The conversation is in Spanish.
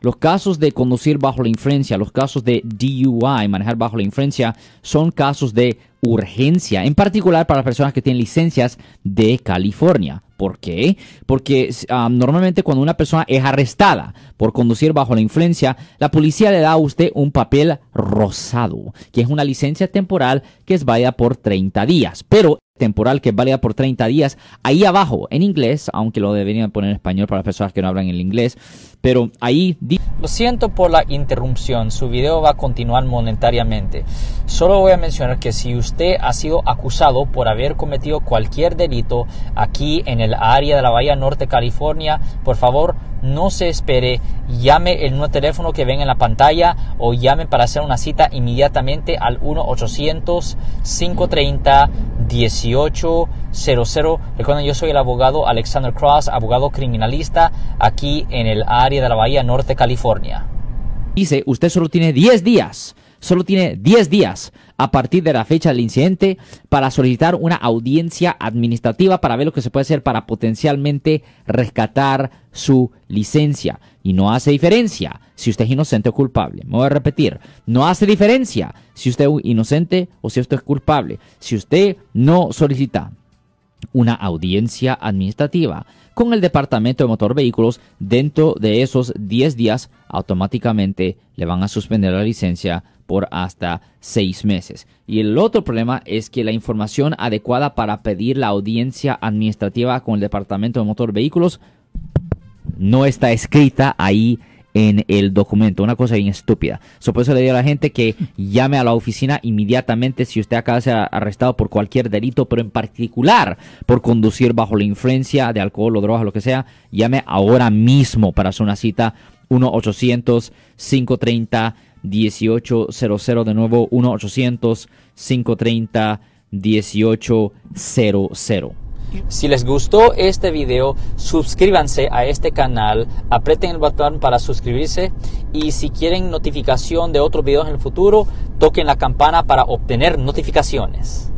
Los casos de conducir bajo la influencia, los casos de DUI, manejar bajo la influencia, son casos de urgencia, en particular para las personas que tienen licencias de California. ¿Por qué? Porque um, normalmente cuando una persona es arrestada por conducir bajo la influencia, la policía le da a usted un papel rosado, que es una licencia temporal que es válida por 30 días. Pero temporal que es válida por 30 días. Ahí abajo, en inglés, aunque lo deberían poner en español para las personas que no hablan el inglés, pero ahí... Lo siento por la interrupción, su video va a continuar monetariamente. Solo voy a mencionar que si usted ha sido acusado por haber cometido cualquier delito aquí en el área de la Bahía Norte, California, por favor no se espere, llame el nuevo teléfono que ven en la pantalla o llame para hacer una cita inmediatamente al 1-800-530-1800. Recuerden, yo soy el abogado Alexander Cross, abogado criminalista aquí en el área de la Bahía Norte, California. Dice, usted solo tiene 10 días solo tiene 10 días a partir de la fecha del incidente para solicitar una audiencia administrativa para ver lo que se puede hacer para potencialmente rescatar su licencia. Y no hace diferencia si usted es inocente o culpable. Me voy a repetir, no hace diferencia si usted es inocente o si usted es culpable. Si usted no solicita una audiencia administrativa con el Departamento de Motor Vehículos, dentro de esos 10 días automáticamente le van a suspender la licencia por hasta seis meses. Y el otro problema es que la información adecuada para pedir la audiencia administrativa con el Departamento de Motor Vehículos no está escrita ahí en el documento. Una cosa bien estúpida. So, por eso le digo a la gente que llame a la oficina inmediatamente si usted acaba de ser arrestado por cualquier delito, pero en particular por conducir bajo la influencia de alcohol o drogas, lo que sea. Llame ahora mismo para hacer una cita 1-800-530. 1800 de nuevo 1-800-530-1800. Si les gustó este video, suscríbanse a este canal, aprieten el botón para suscribirse y si quieren notificación de otros videos en el futuro, toquen la campana para obtener notificaciones.